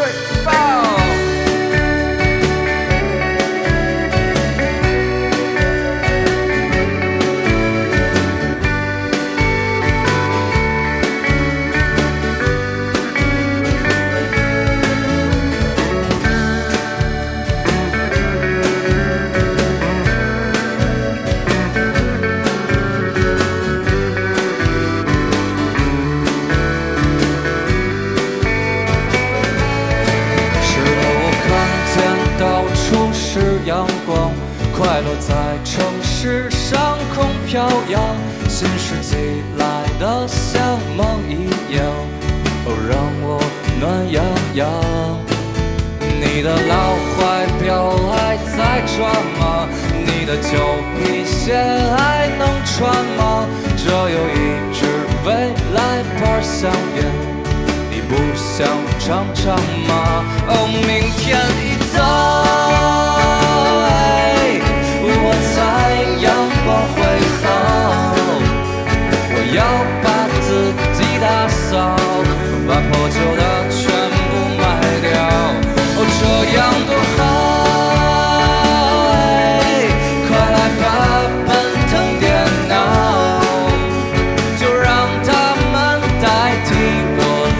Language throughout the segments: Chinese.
straight. Bye. 阳光，快乐在城市上空飘扬，新世纪来的像梦一样，哦，让我暖洋洋。你的老怀表还在转吗？你的旧皮鞋还能穿吗？这有一支未来牌香烟。你不想尝尝吗？哦，明天一早，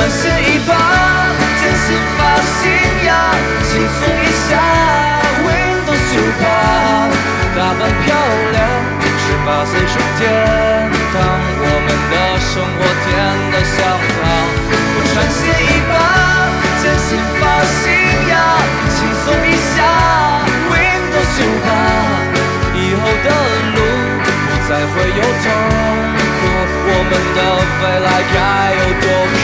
转线一把，剪新发型呀，轻松一下，Windows 九八，打扮漂亮，十八岁是天堂，我们的生活甜得像糖。我穿鞋一把，剪新发型呀，轻松一下，Windows 九八，以后的路不再会有痛苦，我们的未来该有多酷？